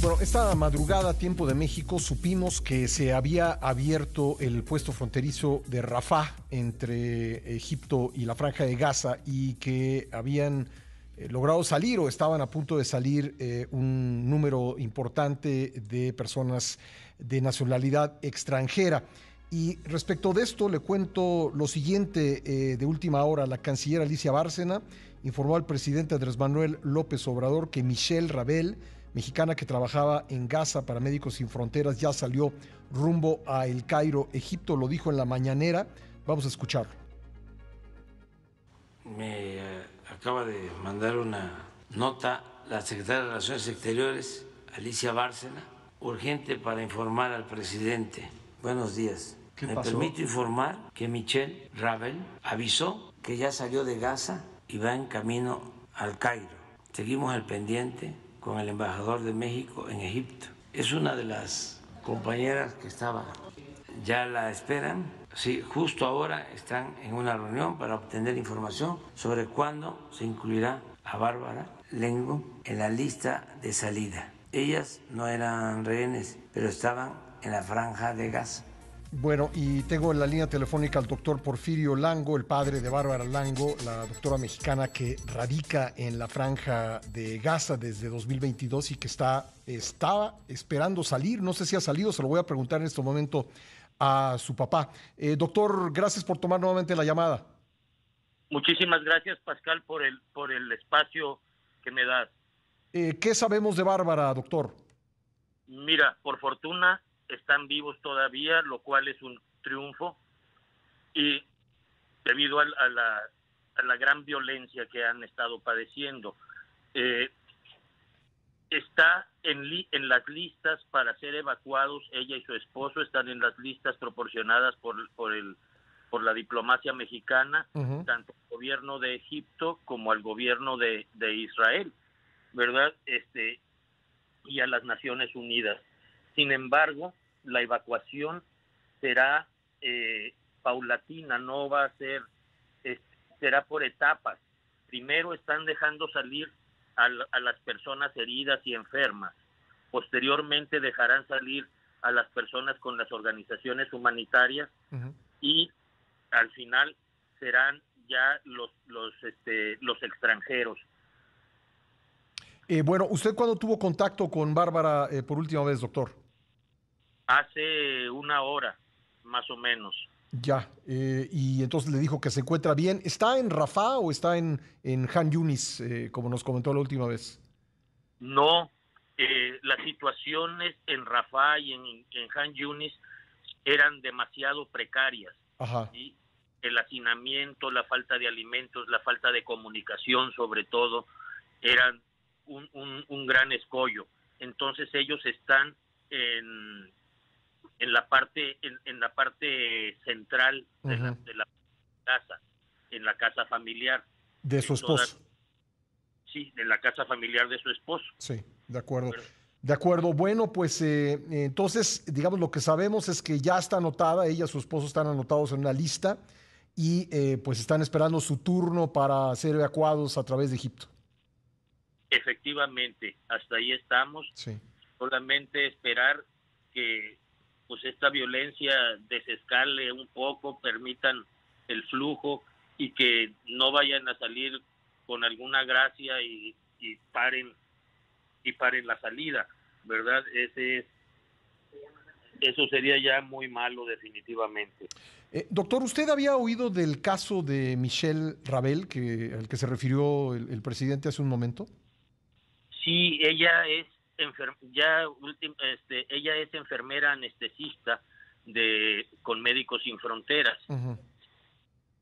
Bueno, esta madrugada, tiempo de México, supimos que se había abierto el puesto fronterizo de Rafah entre Egipto y la Franja de Gaza y que habían eh, logrado salir o estaban a punto de salir eh, un número importante de personas de nacionalidad extranjera. Y respecto de esto, le cuento lo siguiente eh, de última hora. La canciller Alicia Bárcena informó al presidente Andrés Manuel López Obrador que Michelle Rabel, mexicana que trabajaba en Gaza para Médicos Sin Fronteras, ya salió rumbo a El Cairo, Egipto, lo dijo en la mañanera. Vamos a escucharlo. Me eh, acaba de mandar una nota la secretaria de Relaciones Exteriores, Alicia Bárcena, urgente para informar al presidente. Buenos días. Me permito informar que Michelle Ravel avisó que ya salió de Gaza y va en camino al Cairo. Seguimos al pendiente con el embajador de México en Egipto. Es una de las compañeras que estaba, ya la esperan. Sí, justo ahora están en una reunión para obtener información sobre cuándo se incluirá a Bárbara Lengo en la lista de salida. Ellas no eran rehenes, pero estaban en la franja de gas. Bueno, y tengo en la línea telefónica al doctor Porfirio Lango, el padre de Bárbara Lango, la doctora mexicana que radica en la franja de Gaza desde 2022 y que está, estaba esperando salir. No sé si ha salido, se lo voy a preguntar en este momento a su papá. Eh, doctor, gracias por tomar nuevamente la llamada. Muchísimas gracias, Pascal, por el, por el espacio que me das. Eh, ¿Qué sabemos de Bárbara, doctor? Mira, por fortuna están vivos todavía, lo cual es un triunfo, y debido a, la, a la, gran violencia que han estado padeciendo. Eh, está en, en las listas para ser evacuados, ella y su esposo están en las listas proporcionadas por, por, el, por la diplomacia mexicana, tanto al gobierno de Egipto como al gobierno de, de Israel, ¿verdad? Este, y a las Naciones Unidas. Sin embargo, la evacuación será eh, paulatina, no va a ser, será por etapas. Primero están dejando salir a, las personas heridas y enfermas. Posteriormente dejarán salir a las personas con las organizaciones humanitarias y al final serán ya los los este, los extranjeros. Eh, bueno, ¿usted cuándo tuvo contacto con Bárbara eh, por última vez, doctor? Hace una hora, más o menos. Ya, eh, y entonces le dijo que se encuentra bien. ¿Está en Rafah o está en, en Han Yunis, eh, como nos comentó la última vez? No, eh, las situaciones en Rafah y en, en, Han Yunis eran demasiado precarias. Ajá. El hacinamiento, la falta de alimentos, la falta de comunicación, sobre todo, eran un, un, un gran escollo. Entonces ellos están en en la parte en, la parte central de, la, casa, en la casa familiar. De su esposo. sí, en la casa familiar de su esposo. Sí, de acuerdo. De acuerdo, bueno, pues eh, entonces, digamos, lo que sabemos es que ya está anotada, ella y su esposo están anotados en una lista y eh, pues están esperando su turno para ser evacuados a través de Egipto. Efectivamente, hasta ahí estamos. Sí. Solamente esperar que pues esta violencia desescale un poco, permitan el flujo y que no vayan a salir con alguna gracia y, paren y paren la salida, ¿verdad? Ese eso sería ya muy malo definitivamente. Eh, doctor, ¿usted había oído del caso de Michelle Rabel, que, al que se refirió el presidente hace un momento? Sí, ella es ya este, ella es enfermera anestesista de con Médicos Sin Fronteras.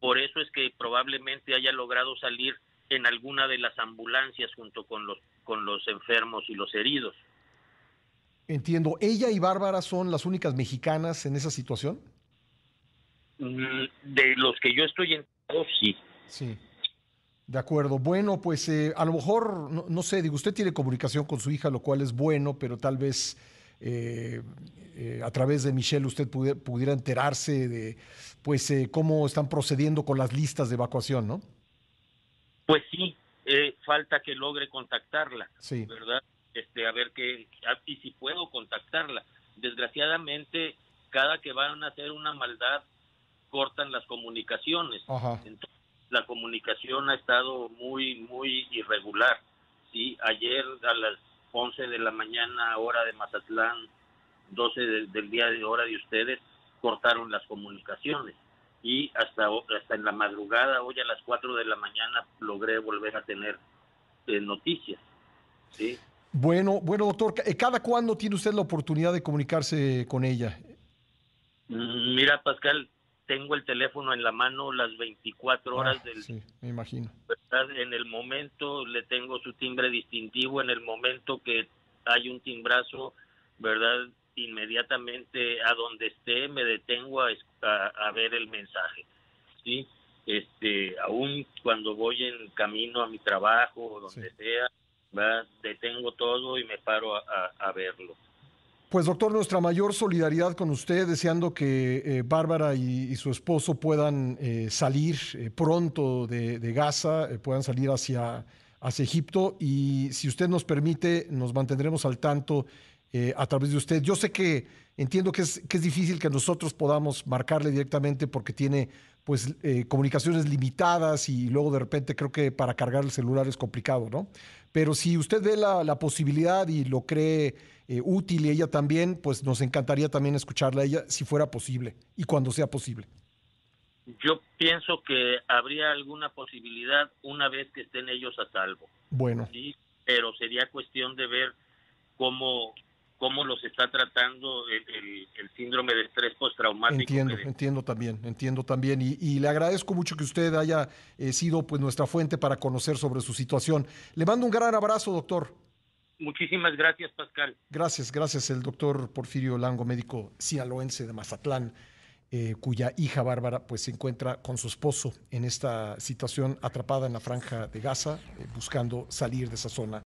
Por eso es que probablemente haya logrado salir en alguna de las ambulancias junto con los con los enfermos y los heridos. Entiendo. ¿Ella y Bárbara son las únicas mexicanas en esa situación? Mm, de los que yo estoy en sí. Sí. De acuerdo. Bueno, pues eh, a lo mejor, no, sé, digo, usted tiene comunicación con su hija, lo cual es bueno, pero tal vez eh, eh, a través de Michelle usted pudiera, enterarse de pues cómo están procediendo con las listas de evacuación, ¿no? Pues sí, falta que logre contactarla, sí. ¿verdad? este, a ver qué, y si puedo contactarla. Desgraciadamente, cada que van a hacer una maldad, cortan las comunicaciones. La comunicación ha estado muy, muy irregular. ¿sí? Ayer a las 11 de la mañana, hora de Mazatlán, 12 del día de hora de ustedes, cortaron las comunicaciones. Y hasta, hasta en la madrugada, hoy a las 4 de la mañana, logré volver a tener eh, noticias. ¿sí? Bueno, bueno, doctor, eh, ¿cada cuándo tiene usted la oportunidad de comunicarse con ella? Mm, mira, Pascal, tengo el teléfono en la mano las 24 horas ah, del sí, me imagino. En el momento le tengo su timbre distintivo, en el momento que hay un timbrazo, ¿verdad? Inmediatamente a donde esté me detengo a, a, ver el mensaje. ¿Sí? Este, aún cuando voy en camino a mi trabajo o donde sea, ¿verdad? detengo todo y me paro a, a verlo. Pues doctor, nuestra mayor solidaridad con usted, deseando que eh, Bárbara y, su esposo puedan eh, salir eh, pronto de, Gaza, puedan salir hacia, hacia Egipto y si usted nos permite, nos mantendremos al tanto a través de usted. Yo sé que entiendo que es, que es difícil que nosotros podamos marcarle directamente porque tiene pues comunicaciones limitadas y luego de repente creo que para cargar el celular es complicado, ¿no? Pero si usted ve la, la posibilidad y lo cree eh, útil y ella también, pues nos encantaría también escucharla a ella si fuera posible y cuando sea posible. Yo pienso que habría alguna posibilidad una vez que estén ellos a salvo. Bueno. Sí, pero sería cuestión de ver cómo cómo los está tratando el, síndrome de estrés postraumático. Entiendo, entiendo también, entiendo también. Y, le agradezco mucho que usted haya eh, sido pues nuestra fuente para conocer sobre su situación. Le mando un gran abrazo, doctor. Muchísimas gracias, Pascal. Gracias, gracias. El doctor Porfirio Lango, médico sinaloense de Mazatlán, eh, cuya hija Bárbara pues se encuentra con su esposo en esta situación atrapada en la franja de Gaza, eh, buscando salir de esa zona